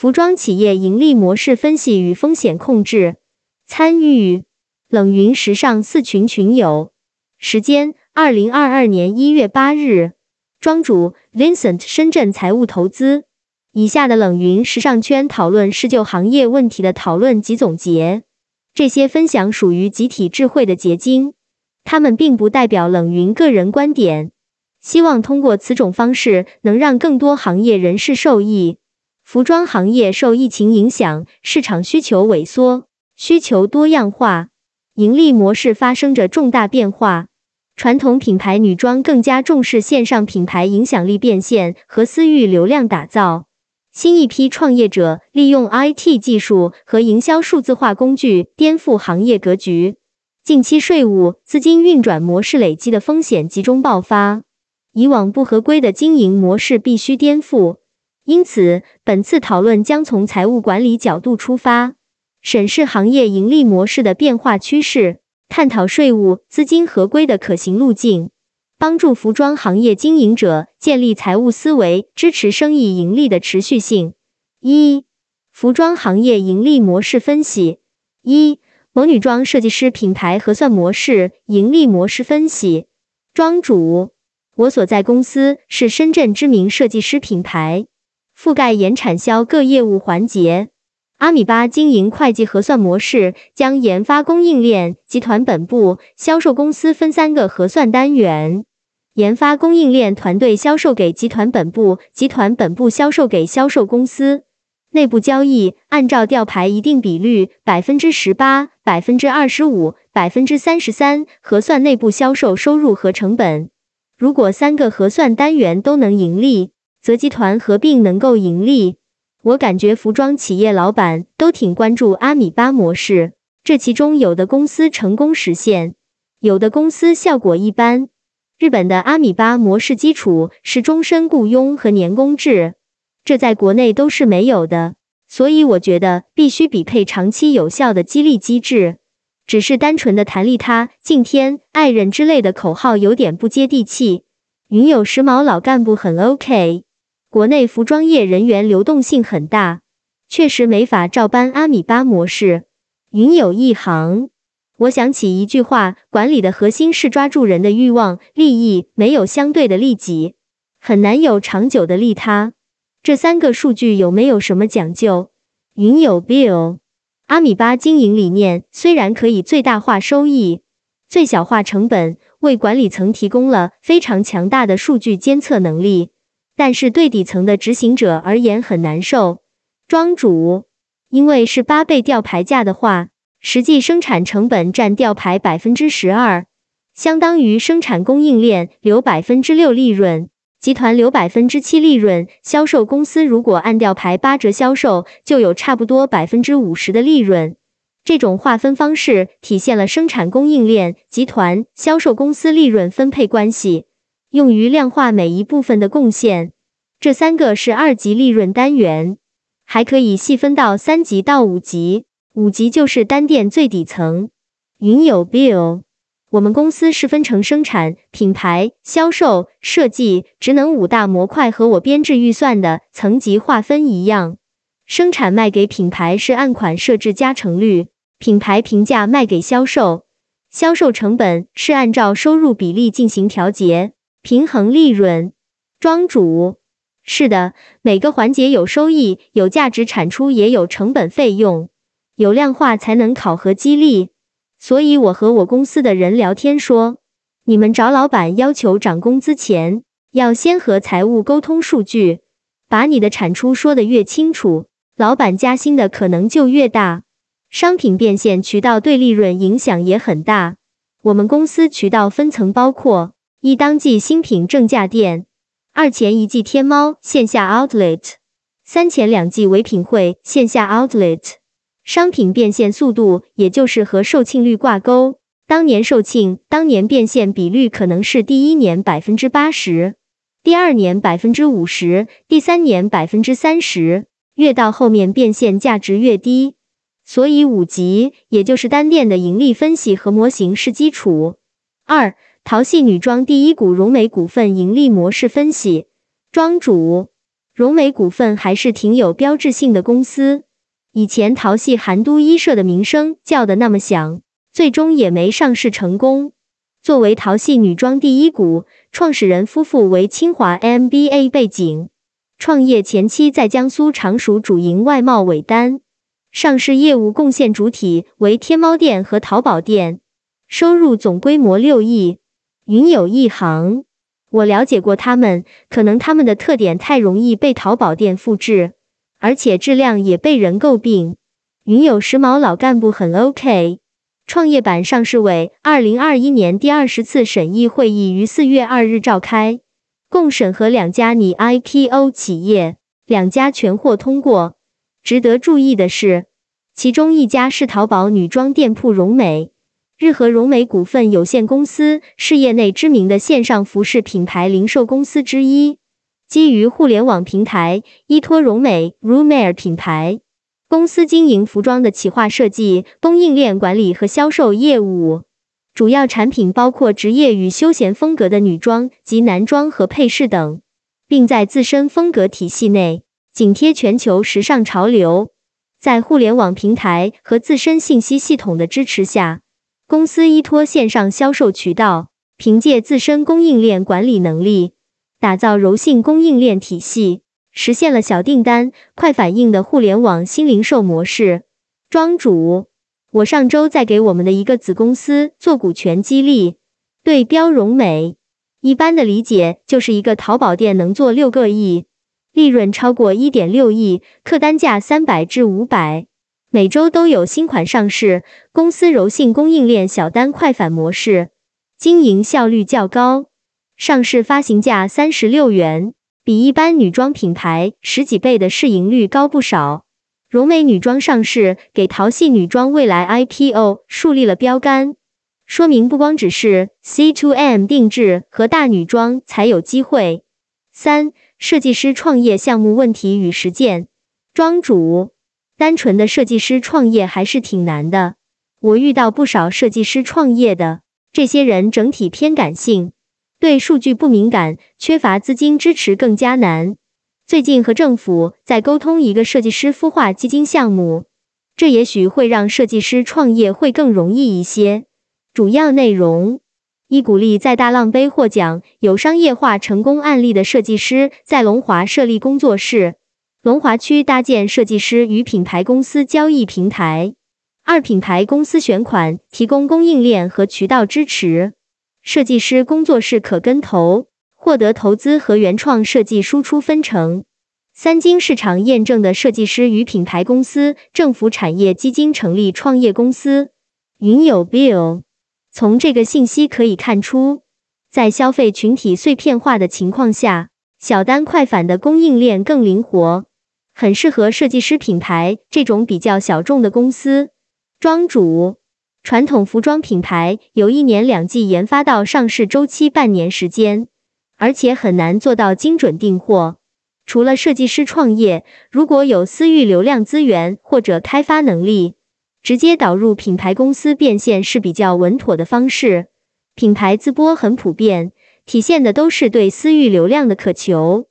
服装企业盈利模式分析与风险控制。参与冷云时尚四群群友。时间：二零二二年一月八日。庄主：Vincent，深圳财务投资。以下的冷云时尚圈讨论是就行业问题的讨论及总结，这些分享属于集体智慧的结晶，他们并不代表冷云个人观点。希望通过此种方式，能让更多行业人士受益。服装行业受疫情影响，市场需求萎缩，需求多样化，盈利模式发生着重大变化。传统品牌女装更加重视线上品牌影响力变现和私域流量打造。新一批创业者利用 IT 技术和营销数字化工具颠覆行业格局。近期税务资金运转模式累积的风险集中爆发，以往不合规的经营模式必须颠覆。因此，本次讨论将从财务管理角度出发，审视行业盈利模式的变化趋势，探讨税务资金合规的可行路径，帮助服装行业经营者建立财务思维，支持生意盈利的持续性。一、服装行业盈利模式分析。一、某女装设计师品牌核算模式盈利模式分析。庄主：我所在公司是深圳知名设计师品牌。覆盖研产销各业务环节。阿米巴经营会计核算模式，将研发供应链、集团本部、销售公司分三个核算单元。研发供应链团队销售给集团本部，集团本部销售给销售公司。内部交易按照调牌一定比率，百分之十八、百分之二十五、百分之三十三核算内部销售收入和成本。如果三个核算单元都能盈利。则集团合并能够盈利。我感觉服装企业老板都挺关注阿米巴模式，这其中有的公司成功实现，有的公司效果一般。日本的阿米巴模式基础是终身雇佣和年工制，这在国内都是没有的，所以我觉得必须匹配长期有效的激励机制。只是单纯的谈利他、敬天爱人之类的口号有点不接地气。云有时髦老干部很 OK。国内服装业人员流动性很大，确实没法照搬阿米巴模式。云有一行，我想起一句话：管理的核心是抓住人的欲望、利益，没有相对的利己，很难有长久的利他。这三个数据有没有什么讲究？云有 Bill，阿米巴经营理念虽然可以最大化收益、最小化成本，为管理层提供了非常强大的数据监测能力。但是对底层的执行者而言很难受。庄主，因为是八倍吊牌价的话，实际生产成本占吊牌百分之十二，相当于生产供应链留百分之六利润，集团留百分之七利润。销售公司如果按吊牌八折销售，就有差不多百分之五十的利润。这种划分方式体现了生产供应链、集团、销售公司利润分配关系。用于量化每一部分的贡献，这三个是二级利润单元，还可以细分到三级到五级。五级就是单店最底层。云有 Bill，我们公司是分成生产、品牌、销售、设计、职能五大模块，和我编制预算的层级划分一样。生产卖给品牌是按款设置加成率，品牌评价卖给销售，销售成本是按照收入比例进行调节。平衡利润，庄主是的，每个环节有收益，有价值产出，也有成本费用，有量化才能考核激励。所以我和我公司的人聊天说，你们找老板要求涨工资前，要先和财务沟通数据，把你的产出说得越清楚，老板加薪的可能就越大。商品变现渠道对利润影响也很大。我们公司渠道分层包括。一当季新品正价店，二前一季天猫线下 outlet，三前两季唯品会线下 outlet。商品变现速度，也就是和售罄率挂钩。当年售罄，当年变现比率可能是第一年百分之八十，第二年百分之五十，第三年百分之三十，越到后面变现价值越低。所以五级，也就是单店的盈利分析和模型是基础。二。淘系女装第一股融美股份盈利模式分析。庄主，荣美股份还是挺有标志性的公司，以前淘系韩都衣舍的名声叫的那么响，最终也没上市成功。作为淘系女装第一股，创始人夫妇为清华 MBA 背景，创业前期在江苏常熟主营外贸尾单，上市业务贡献主体为天猫店和淘宝店，收入总规模六亿。云有一行，我了解过他们，可能他们的特点太容易被淘宝店复制，而且质量也被人诟病。云有时髦老干部很 OK。创业板上市委二零二一年第二十次审议会议于四月二日召开，共审核两家拟 IPO 企业，两家全获通过。值得注意的是，其中一家是淘宝女装店铺荣美，日和融美股份有限公司是业内知名的线上服饰品牌零售公司之一，基于互联网平台依托融美 （Rumer） 品牌。公司经营服装的企划设计、供应链管理和销售业务，主要产品包括职业与休闲风格的女装及男装和配饰等，并在自身风格体系内紧贴全球时尚潮流。在互联网平台和自身信息系统的支持下，公司依托线上销售渠道，凭借自身供应链管理能力，打造柔性供应链体系。实现了小订单、快反应的互联网新零售模式。庄主，我上周在给我们的一个子公司做股权激励。对标荣美，一般的理解就是一个淘宝店能做六个亿，利润超过一点六亿，客单价三百至五百，每周都有新款上市。公司柔性供应链小单快返模式，经营效率较高，上市发行价三十六元。比一般女装品牌十几倍的市盈率高不少。柔美女装上市，给淘系女装未来 IPO 树立了标杆，说明不光只是 C to M 定制和大女装才有机会。三、设计师创业项目问题与实践。庄主，单纯的设计师创业还是挺难的。我遇到不少设计师创业的，这些人整体偏感性。对数据不敏感，缺乏资金支持更加难。最近和政府在沟通一个设计师孵化基金项目，这也许会让设计师创业会更容易一些。主要内容一，鼓励在大浪杯获奖、有商业化成功案例的设计师在龙华设立工作室，龙华区搭建设计师与品牌公司交易平台。二，品牌公司选款，提供供应链和渠道支持。设计师工作室可跟投，获得投资和原创设计输出分成。三经市场验证的设计师与品牌公司，政府产业基金成立创业公司。云有 Bill。从这个信息可以看出，在消费群体碎片化的情况下，小单快返的供应链更灵活，很适合设计师品牌这种比较小众的公司。庄主。传统服装品牌有一年两季研发到上市周期半年时间，而且很难做到精准订货。除了设计师创业，如果有私域流量资源或者开发能力，直接导入品牌公司变现是比较稳妥的方式。品牌自播很普遍，体现的都是对私域流量的渴求。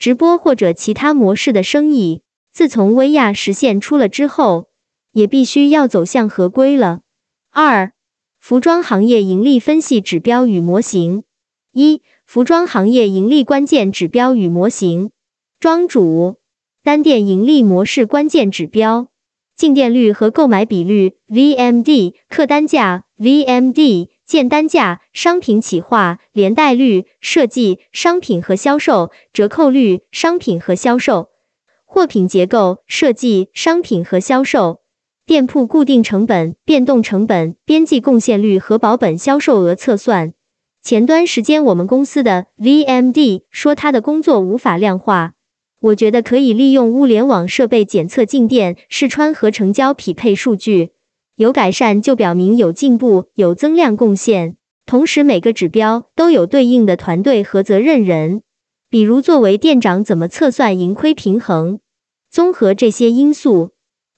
直播或者其他模式的生意，自从薇娅实现出了之后，也必须要走向合规了。二、服装行业盈利分析指标与模型。一、服装行业盈利关键指标与模型。庄主单店盈利模式关键指标：进店率和购买比率 （VMD）、客单价 （VMD）、建单价、商品企划、连带率、设计、商品和销售、折扣率、商品和销售、货品结构、设计、商品和销售。店铺固定成本、变动成本、边际贡献率和保本销售额测算。前端时间，我们公司的 VMD 说他的工作无法量化，我觉得可以利用物联网设备检测进店、试穿和成交匹配数据，有改善就表明有进步、有增量贡献。同时，每个指标都有对应的团队和责任人，比如作为店长怎么测算盈亏平衡。综合这些因素。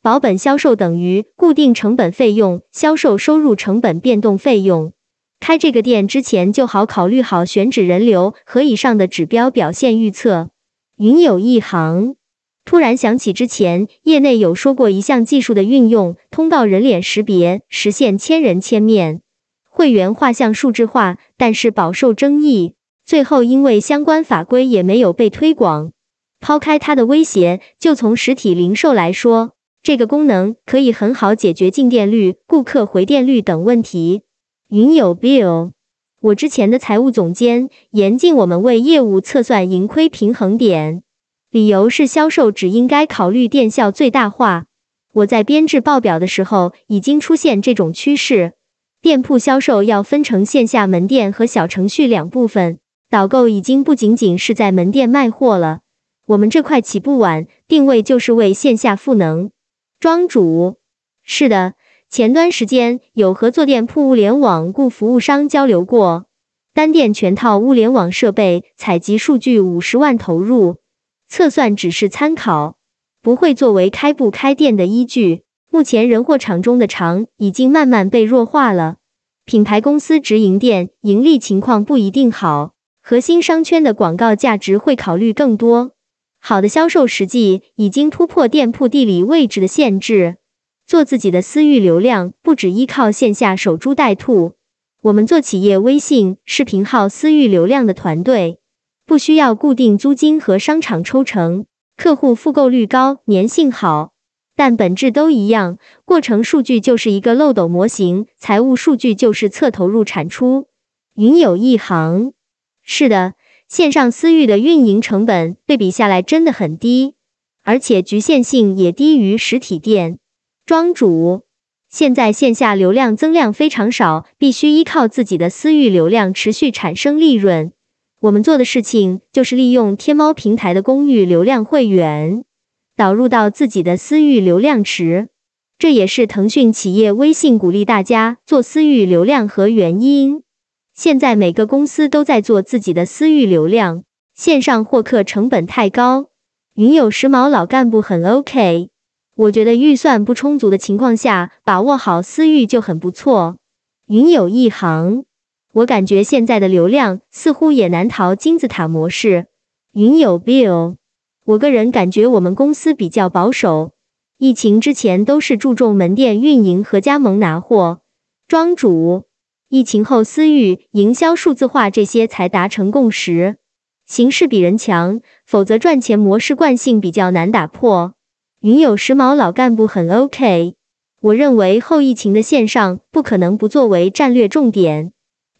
保本销售等于固定成本费用、销售收入成本变动费用。开这个店之前就好考虑好选址、人流和以上的指标表现预测。云有一行。突然想起之前业内有说过一项技术的运用，通报人脸识别，实现千人千面会员画像数字化，但是饱受争议。最后因为相关法规也没有被推广。抛开它的威胁，就从实体零售来说，这个功能可以很好解决进店率、顾客回店率等问题。云有 Bill，我之前的财务总监严禁我们为业务测算盈亏平衡点。理由是销售只应该考虑店效最大化。我在编制报表的时候已经出现这种趋势。店铺销售要分成线下门店和小程序两部分。导购已经不仅仅是在门店卖货了。我们这块起步晚，定位就是为线下赋能。庄主，是的，前段时间有和做店铺物联网顾服务商交流过，单店全套物联网设备采集数据五十万投入。测算只是参考，不会作为开不开店的依据。目前人货场中的场已经慢慢被弱化了，品牌公司直营店盈利情况不一定好，核心商圈的广告价值会考虑更多。好的销售实际已经突破店铺地理位置的限制，做自己的私域流量不只依靠线下守株待兔。我们做企业微信视频号私域流量的团队。不需要固定租金和商场抽成，客户复购率高，粘性好，但本质都一样。过程数据就是一个漏斗模型，财务数据就是测投入产出。云有一行，是的，线上私域的运营成本对比下来真的很低，而且局限性也低于实体店。庄主，现在线下流量增量非常少，必须依靠自己的私域流量持续产生利润。我们做的事情就是利用天猫平台的公域流量会员导入到自己的私域流量池，这也是腾讯企业微信鼓励大家做私域流量和原因。现在每个公司都在做自己的私域流量，线上获客成本太高。云有时髦老干部很 OK，我觉得预算不充足的情况下，把握好私域就很不错。云有一行。我感觉现在的流量似乎也难逃金字塔模式。云友 Bill，我个人感觉我们公司比较保守。疫情之前都是注重门店运营和加盟拿货。庄主，疫情后私域营销数字化这些才达成共识。形势比人强，否则赚钱模式惯性比较难打破。云有时髦老干部很 OK。我认为后疫情的线上不可能不作为战略重点。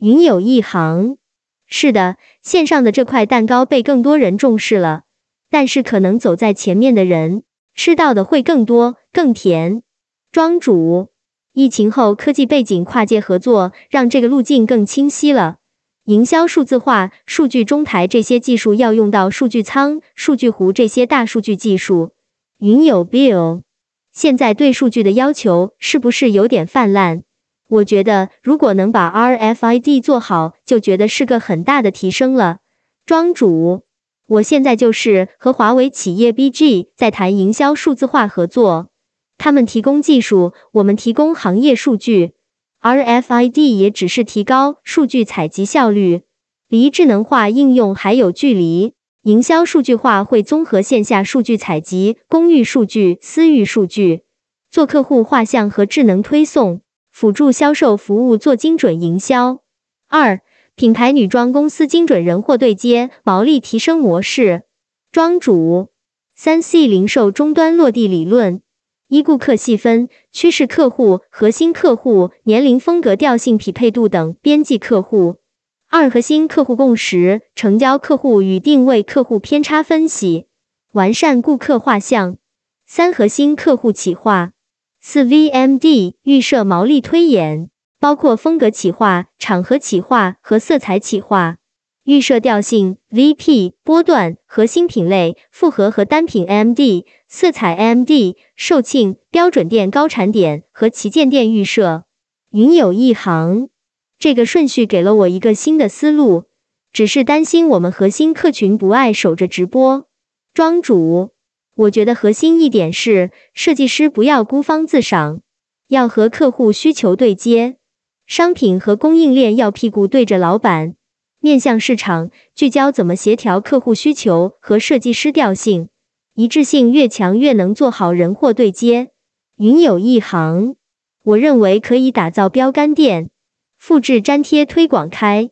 云有一行，是的，线上的这块蛋糕被更多人重视了，但是可能走在前面的人吃到的会更多、更甜。庄主，疫情后科技背景跨界合作，让这个路径更清晰了。营销数字化、数据中台这些技术要用到数据仓、数据湖这些大数据技术。云有 Bill，现在对数据的要求是不是有点泛滥？我觉得，如果能把 RFID 做好，就觉得是个很大的提升了。庄主，我现在就是和华为企业 BG 在谈营销数字化合作，他们提供技术，我们提供行业数据。RFID 也只是提高数据采集效率，离智能化应用还有距离。营销数据化会综合线下数据采集、公域数据、私域数据，做客户画像和智能推送。辅助销售服务做精准营销。二、品牌女装公司精准人货对接，毛利提升模式。庄主，三 C 零售终端落地理论：一、顾客细分、趋势客户、核心客户、年龄、风格、调性、匹配度等边际客户；二、核心客户共识、成交客户与定位客户偏差分析，完善顾客画像；三、核心客户企划。四 VMD 预设毛利推演，包括风格企划、场合企划和色彩企划；预设调性 VP 波段、核心品类、复合和单品 MD、色彩 MD、售罄标准店、高产点和旗舰店预设。云有一行，这个顺序给了我一个新的思路，只是担心我们核心客群不爱守着直播。庄主。我觉得核心一点是，设计师不要孤芳自赏，要和客户需求对接，商品和供应链要屁股对着老板，面向市场，聚焦怎么协调客户需求和设计师调性，一致性越强越能做好人货对接。云有一行，我认为可以打造标杆店，复制粘贴推广开，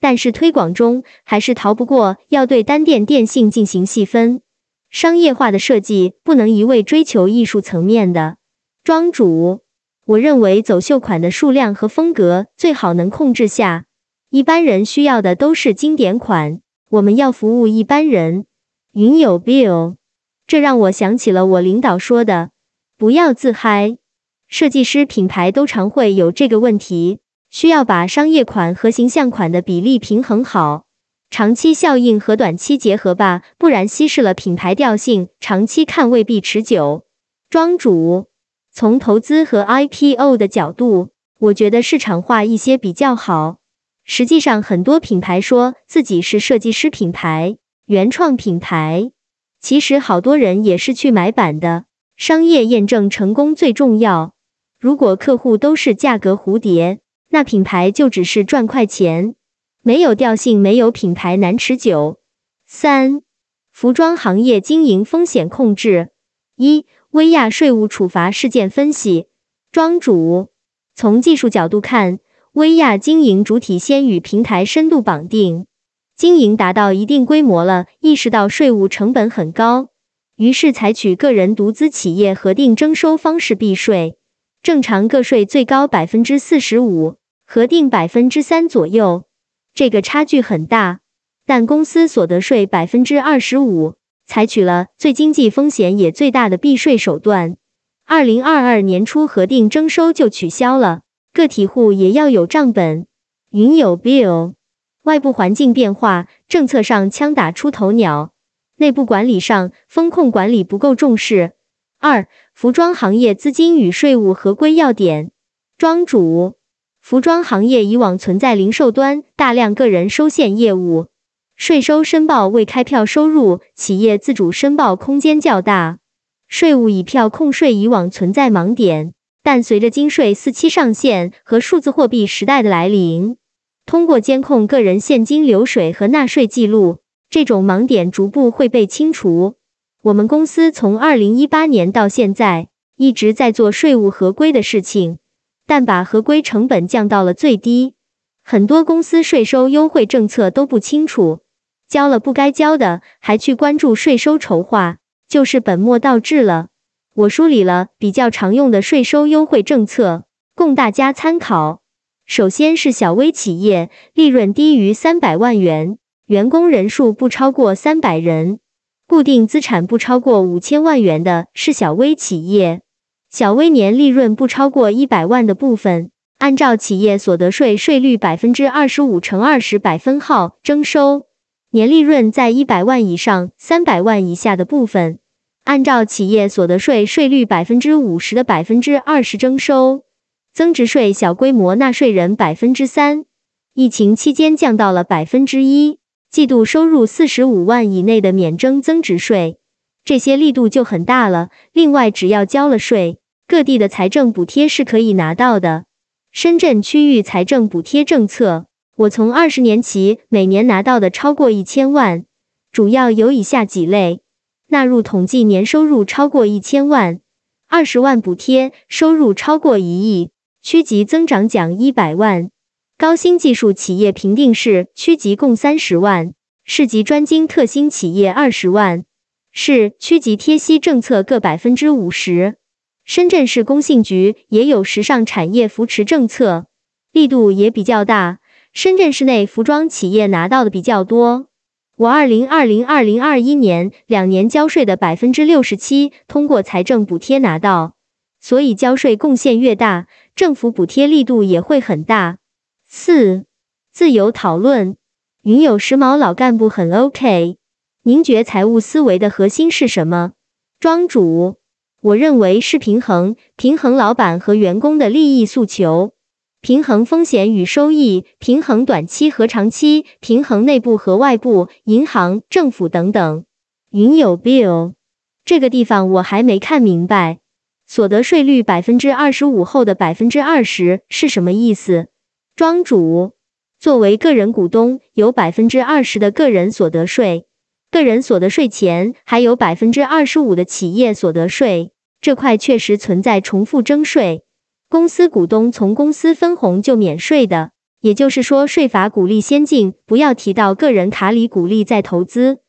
但是推广中还是逃不过要对单店店性进行细分。商业化的设计不能一味追求艺术层面的。庄主，我认为走秀款的数量和风格最好能控制下。一般人需要的都是经典款，我们要服务一般人。云有 Bill，这让我想起了我领导说的：不要自嗨。设计师品牌都常会有这个问题，需要把商业款和形象款的比例平衡好，长期效应和短期结合吧，不然稀释了品牌调性，长期看未必持久。庄主，从投资和 IPO 的角度，我觉得市场化一些比较好。实际上，很多品牌说自己是设计师品牌、原创品牌，其实好多人也是去买版的。商业验证成功最重要。如果客户都是价格蝴蝶，那品牌就只是赚快钱，没有调性，没有品牌难持久。三、服装行业经营风险控制。一、薇娅税务处罚事件分析。庄主，从技术角度看。薇娅经营主体先与平台深度绑定，经营达到一定规模了，意识到税务成本很高，于是采取个人独资企业核定征收方式避税。正常个税最高百分之四十五，核定百分之三左右，这个差距很大。但公司所得税百分之二十五，采取了最经济风险也最大的避税手段。二零二二年初核定征收就取消了。个体户也要有账本，云有 bill，外部环境变化，政策上枪打出头鸟，内部管理上风控管理不够重视。二、服装行业资金与税务合规要点。庄主，服装行业以往存在零售端大量个人收现业务，税收申报未开票收入，企业自主申报空间较大，税务以票控税以往存在盲点。但随着金税四期上线和数字货币时代的来临，通过监控个人现金流水和纳税记录，这种盲点逐步会被清除。我们公司从二零一八年到现在一直在做税务合规的事情，但把合规成本降到了最低。很多公司税收优惠政策都不清楚，交了不该交的，还去关注税收筹划，就是本末倒置了。我梳理了比较常用的税收优惠政策，供大家参考。首先是小微企业，利润低于三百万元，员工人数不超过三百人，固定资产不超过五千万元的是小微企业。小微年利润不超过一百万的部分，按照企业所得税税率百分之二十五乘二十百分号征收；年利润在一百万以上、三百万以下的部分。按照企业所得税税率百分之五十的百分之二十征收，增值税小规模纳税人百分之三，疫情期间降到了百分之一，季度收入四十五万以内的免征增值税，这些力度就很大了。另外，只要交了税，各地的财政补贴是可以拿到的。深圳区域财政补贴政策，我从二十年起每年拿到的超过一千万，主要有以下几类。纳入统计年收入超过一千万，二十万补贴；收入超过一亿，区级增长奖一百万；高新技术企业评定是区级共三十万，市级专精特新企业二十万，市区级贴息政策各百分之五十。深圳市工信局也有时尚产业扶持政策，力度也比较大。深圳市内服装企业拿到的比较多。我二零二零二零二一年两年交税的百分之六十七通过财政补贴拿到，所以交税贡献越大，政府补贴力度也会很大。四、自由讨论。云有时髦老干部很 OK。您觉财务思维的核心是什么？庄主，我认为是平衡，平衡老板和员工的利益诉求。平衡风险与收益，平衡短期和长期，平衡内部和外部，银行、政府等等。云有 Bill，这个地方我还没看明白，所得税率百分之二十五后的百分之二十是什么意思？庄主，作为个人股东，有百分之二十的个人所得税，个人所得税前还有百分之二十五的企业所得税，这块确实存在重复征税。公司股东从公司分红就免税的，也就是说税法鼓励先进，不要提到个人卡里鼓励再投资。